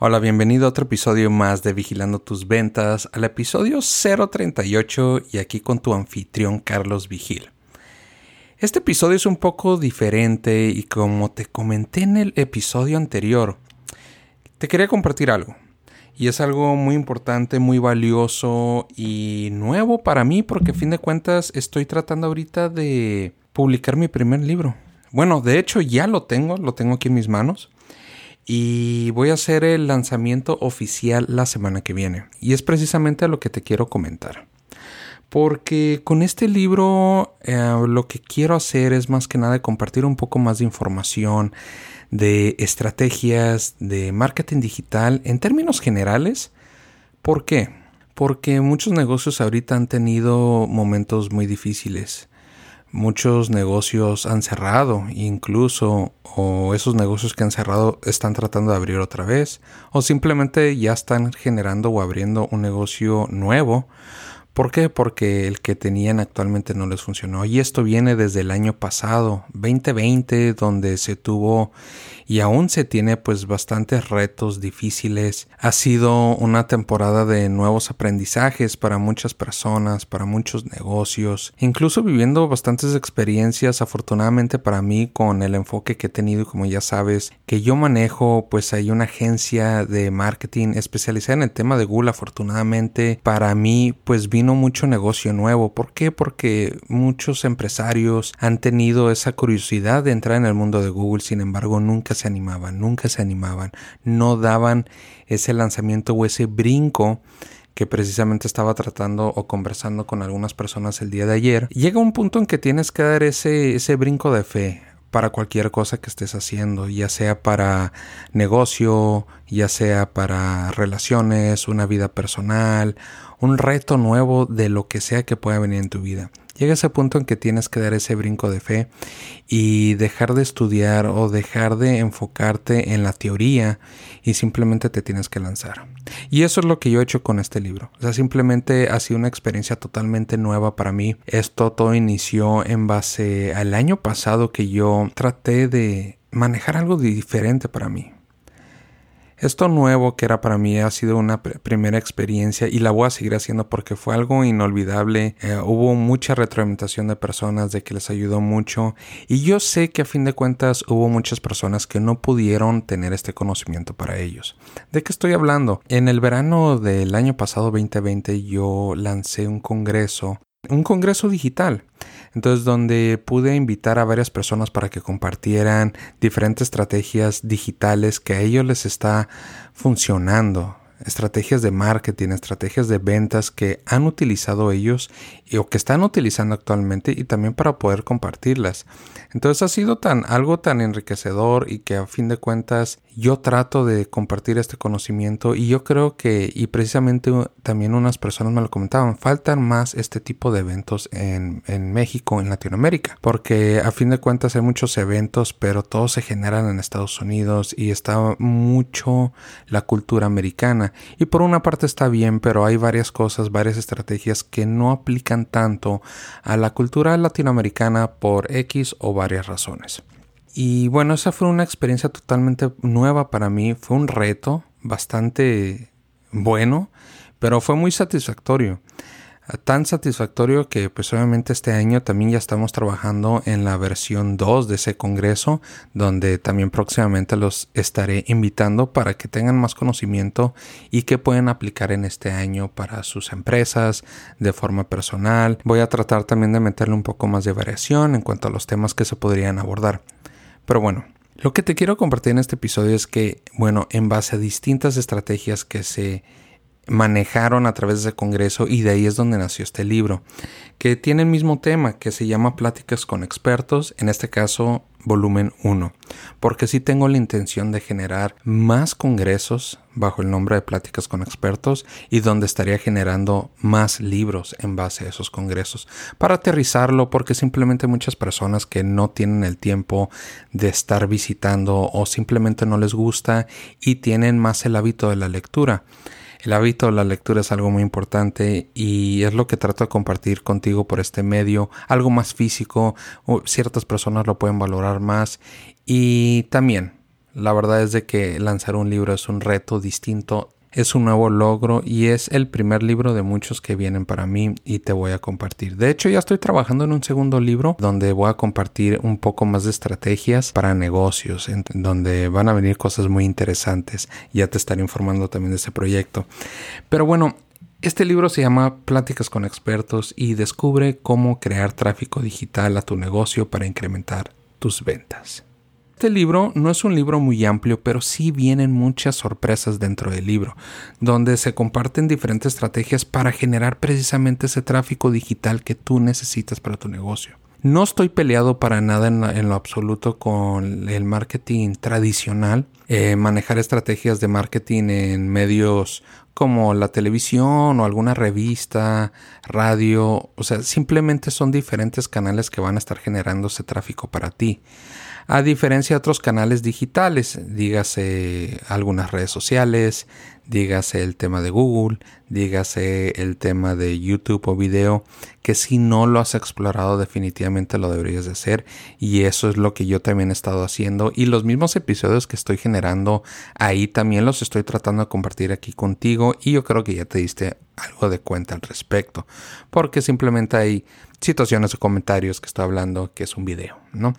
Hola, bienvenido a otro episodio más de Vigilando tus ventas, al episodio 038 y aquí con tu anfitrión Carlos Vigil. Este episodio es un poco diferente y como te comenté en el episodio anterior, te quería compartir algo. Y es algo muy importante, muy valioso y nuevo para mí porque a fin de cuentas estoy tratando ahorita de publicar mi primer libro. Bueno, de hecho ya lo tengo, lo tengo aquí en mis manos y voy a hacer el lanzamiento oficial la semana que viene. Y es precisamente a lo que te quiero comentar. Porque con este libro eh, lo que quiero hacer es más que nada compartir un poco más de información, de estrategias, de marketing digital en términos generales. ¿Por qué? Porque muchos negocios ahorita han tenido momentos muy difíciles. Muchos negocios han cerrado, incluso, o esos negocios que han cerrado están tratando de abrir otra vez, o simplemente ya están generando o abriendo un negocio nuevo. ¿Por qué? Porque el que tenían actualmente no les funcionó. Y esto viene desde el año pasado, 2020, donde se tuvo y aún se tiene pues bastantes retos difíciles. Ha sido una temporada de nuevos aprendizajes para muchas personas, para muchos negocios, incluso viviendo bastantes experiencias afortunadamente para mí con el enfoque que he tenido como ya sabes que yo manejo pues hay una agencia de marketing especializada en el tema de Google afortunadamente para mí pues vino mucho negocio nuevo. ¿Por qué? Porque muchos empresarios han tenido esa curiosidad de entrar en el mundo de Google sin embargo nunca se animaban, nunca se animaban, no daban ese lanzamiento o ese brinco que precisamente estaba tratando o conversando con algunas personas el día de ayer. Llega un punto en que tienes que dar ese, ese brinco de fe para cualquier cosa que estés haciendo, ya sea para negocio, ya sea para relaciones, una vida personal, un reto nuevo de lo que sea que pueda venir en tu vida. Llega ese punto en que tienes que dar ese brinco de fe y dejar de estudiar o dejar de enfocarte en la teoría y simplemente te tienes que lanzar. Y eso es lo que yo he hecho con este libro. O sea, simplemente ha sido una experiencia totalmente nueva para mí. Esto todo inició en base al año pasado que yo traté de manejar algo diferente para mí. Esto nuevo que era para mí ha sido una primera experiencia y la voy a seguir haciendo porque fue algo inolvidable. Eh, hubo mucha retroalimentación de personas de que les ayudó mucho y yo sé que a fin de cuentas hubo muchas personas que no pudieron tener este conocimiento para ellos. ¿De qué estoy hablando? En el verano del año pasado 2020 yo lancé un congreso un congreso digital. Entonces, donde pude invitar a varias personas para que compartieran diferentes estrategias digitales que a ellos les está funcionando estrategias de marketing, estrategias de ventas que han utilizado ellos y, o que están utilizando actualmente y también para poder compartirlas. Entonces ha sido tan algo tan enriquecedor y que a fin de cuentas yo trato de compartir este conocimiento y yo creo que y precisamente también unas personas me lo comentaban, faltan más este tipo de eventos en, en México, en Latinoamérica, porque a fin de cuentas hay muchos eventos, pero todos se generan en Estados Unidos y está mucho la cultura americana. Y por una parte está bien, pero hay varias cosas, varias estrategias que no aplican tanto a la cultura latinoamericana por X o varias razones. Y bueno, esa fue una experiencia totalmente nueva para mí, fue un reto bastante bueno, pero fue muy satisfactorio tan satisfactorio que pues obviamente este año también ya estamos trabajando en la versión 2 de ese congreso donde también próximamente los estaré invitando para que tengan más conocimiento y que pueden aplicar en este año para sus empresas de forma personal. Voy a tratar también de meterle un poco más de variación en cuanto a los temas que se podrían abordar. Pero bueno, lo que te quiero compartir en este episodio es que, bueno, en base a distintas estrategias que se manejaron a través de ese congreso y de ahí es donde nació este libro, que tiene el mismo tema, que se llama Pláticas con expertos, en este caso volumen 1, porque sí tengo la intención de generar más congresos bajo el nombre de Pláticas con expertos y donde estaría generando más libros en base a esos congresos para aterrizarlo porque simplemente muchas personas que no tienen el tiempo de estar visitando o simplemente no les gusta y tienen más el hábito de la lectura el hábito de la lectura es algo muy importante y es lo que trato de compartir contigo por este medio, algo más físico, ciertas personas lo pueden valorar más. Y también La verdad es de que lanzar un libro es un reto distinto es un nuevo logro y es el primer libro de muchos que vienen para mí y te voy a compartir. De hecho, ya estoy trabajando en un segundo libro donde voy a compartir un poco más de estrategias para negocios, donde van a venir cosas muy interesantes. Ya te estaré informando también de ese proyecto. Pero bueno, este libro se llama Pláticas con expertos y descubre cómo crear tráfico digital a tu negocio para incrementar tus ventas. Este libro no es un libro muy amplio, pero sí vienen muchas sorpresas dentro del libro, donde se comparten diferentes estrategias para generar precisamente ese tráfico digital que tú necesitas para tu negocio. No estoy peleado para nada en, lo absoluto con el marketing tradicional, eh, manejar estrategias de marketing en medios como la televisión o alguna revista, radio, o sea, simplemente son diferentes canales que van a estar generando ese tráfico para ti a diferencia de otros canales digitales, dígase algunas redes sociales, dígase el tema de Google, dígase el tema de YouTube o video, que si no lo has explorado definitivamente lo deberías de hacer y eso es lo que yo también he estado haciendo y los mismos episodios que estoy generando ahí también los estoy tratando de compartir aquí contigo y yo creo que ya te diste algo de cuenta al respecto, porque simplemente hay situaciones o comentarios que estoy hablando que es un video, ¿no?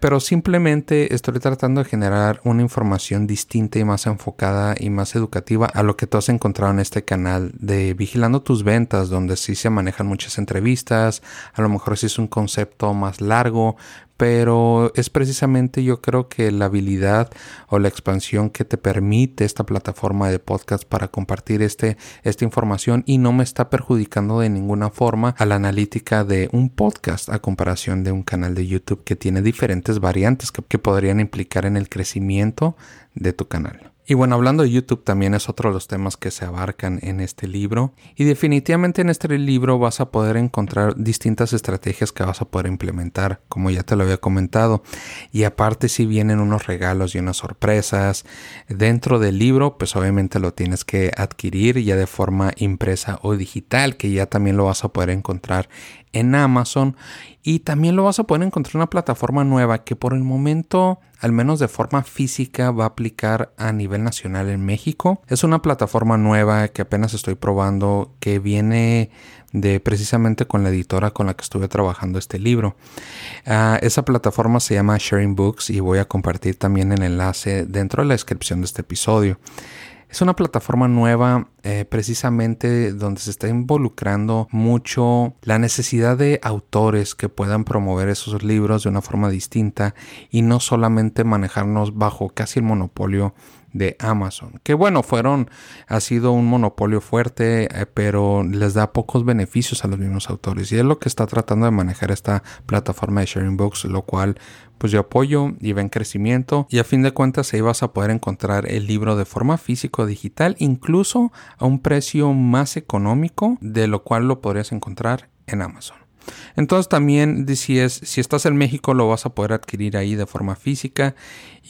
Pero simplemente estoy tratando de generar una información distinta y más enfocada y más educativa a lo que tú has encontrado en este canal de Vigilando tus ventas, donde sí se manejan muchas entrevistas, a lo mejor sí es un concepto más largo, pero es precisamente yo creo que la habilidad o la expansión que te permite esta plataforma de podcast para compartir este, esta información y no me está perjudicando de ninguna forma a la analítica de un podcast a comparación de un canal de YouTube que tiene diferentes variantes que podrían implicar en el crecimiento de tu canal. Y bueno, hablando de YouTube también es otro de los temas que se abarcan en este libro. Y definitivamente en este libro vas a poder encontrar distintas estrategias que vas a poder implementar, como ya te lo había comentado. Y aparte si vienen unos regalos y unas sorpresas. Dentro del libro, pues obviamente lo tienes que adquirir ya de forma impresa o digital, que ya también lo vas a poder encontrar en Amazon y también lo vas a poder encontrar en una plataforma nueva que por el momento, al menos de forma física, va a aplicar a nivel nacional en México. Es una plataforma nueva que apenas estoy probando que viene de precisamente con la editora con la que estuve trabajando este libro. Ah, esa plataforma se llama Sharing Books y voy a compartir también el enlace dentro de la descripción de este episodio. Es una plataforma nueva eh, precisamente donde se está involucrando mucho la necesidad de autores que puedan promover esos libros de una forma distinta y no solamente manejarnos bajo casi el monopolio de Amazon. Que bueno, fueron, ha sido un monopolio fuerte, eh, pero les da pocos beneficios a los mismos autores. Y es lo que está tratando de manejar esta plataforma de Sharing Books, lo cual pues yo apoyo y va en crecimiento. Y a fin de cuentas ahí vas a poder encontrar el libro de forma físico digital, incluso a un precio más económico, de lo cual lo podrías encontrar en Amazon. Entonces también si, si estás en México lo vas a poder adquirir ahí de forma física,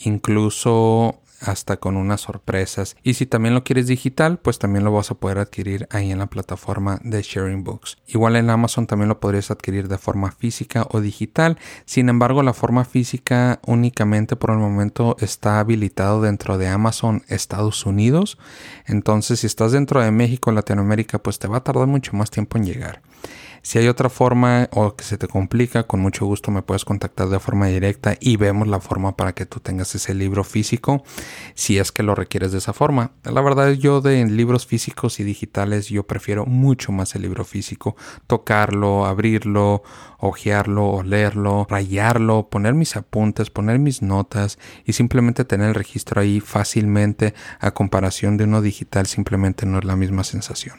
incluso hasta con unas sorpresas. Y si también lo quieres digital, pues también lo vas a poder adquirir ahí en la plataforma de Sharing Books. Igual en Amazon también lo podrías adquirir de forma física o digital. Sin embargo, la forma física únicamente por el momento está habilitado dentro de Amazon Estados Unidos. Entonces, si estás dentro de México, Latinoamérica, pues te va a tardar mucho más tiempo en llegar. Si hay otra forma o que se te complica, con mucho gusto me puedes contactar de forma directa y vemos la forma para que tú tengas ese libro físico si es que lo requieres de esa forma. La verdad yo de libros físicos y digitales yo prefiero mucho más el libro físico, tocarlo, abrirlo, hojearlo, leerlo, rayarlo, poner mis apuntes, poner mis notas y simplemente tener el registro ahí fácilmente a comparación de uno digital simplemente no es la misma sensación.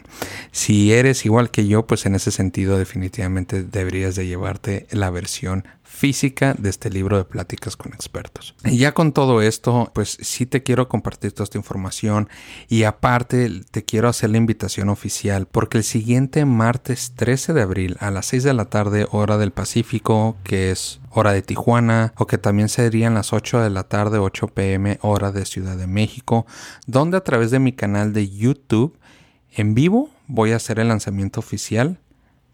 Si eres igual que yo, pues en ese definitivamente deberías de llevarte la versión física de este libro de pláticas con expertos. Y ya con todo esto, pues sí te quiero compartir toda esta información y aparte te quiero hacer la invitación oficial porque el siguiente martes 13 de abril a las 6 de la tarde hora del Pacífico, que es hora de Tijuana, o que también serían las 8 de la tarde 8 pm hora de Ciudad de México, donde a través de mi canal de YouTube en vivo voy a hacer el lanzamiento oficial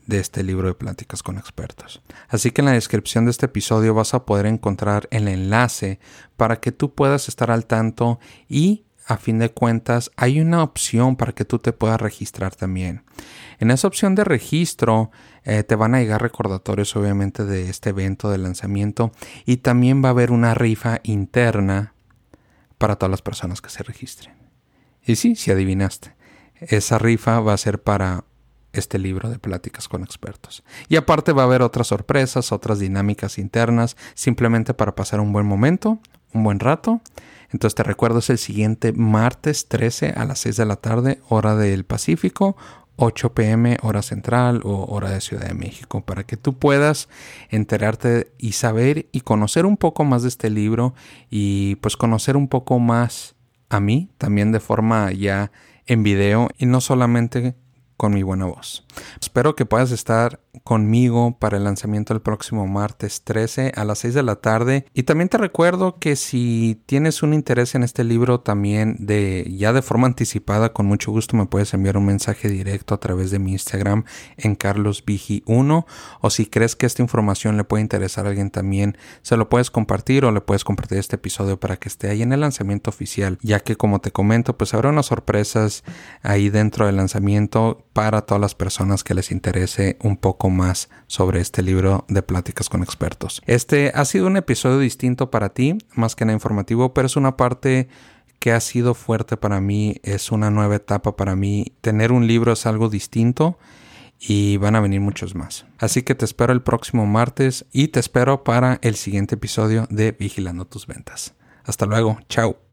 de este libro de pláticas con expertos. Así que en la descripción de este episodio vas a poder encontrar el enlace para que tú puedas estar al tanto y a fin de cuentas hay una opción para que tú te puedas registrar también. En esa opción de registro eh, te van a llegar recordatorios obviamente de este evento de lanzamiento y también va a haber una rifa interna para todas las personas que se registren. Y sí, si adivinaste, esa rifa va a ser para este libro de pláticas con expertos. Y aparte va a haber otras sorpresas, otras dinámicas internas, simplemente para pasar un buen momento, un buen rato. Entonces te recuerdo es el siguiente martes 13 a las 6 de la tarde, hora del Pacífico, 8 pm hora central o hora de Ciudad de México, para que tú puedas enterarte y saber y conocer un poco más de este libro y pues conocer un poco más a mí, también de forma ya en video y no solamente con mi buena voz. Espero que puedas estar conmigo para el lanzamiento el próximo martes 13 a las 6 de la tarde. Y también te recuerdo que si tienes un interés en este libro también de ya de forma anticipada, con mucho gusto me puedes enviar un mensaje directo a través de mi Instagram en carlosvigi1 o si crees que esta información le puede interesar a alguien también, se lo puedes compartir o le puedes compartir este episodio para que esté ahí en el lanzamiento oficial, ya que como te comento, pues habrá unas sorpresas ahí dentro del lanzamiento para todas las personas que les interese un poco más sobre este libro de pláticas con expertos. Este ha sido un episodio distinto para ti, más que nada informativo, pero es una parte que ha sido fuerte para mí, es una nueva etapa para mí. Tener un libro es algo distinto y van a venir muchos más. Así que te espero el próximo martes y te espero para el siguiente episodio de Vigilando tus ventas. Hasta luego, chao.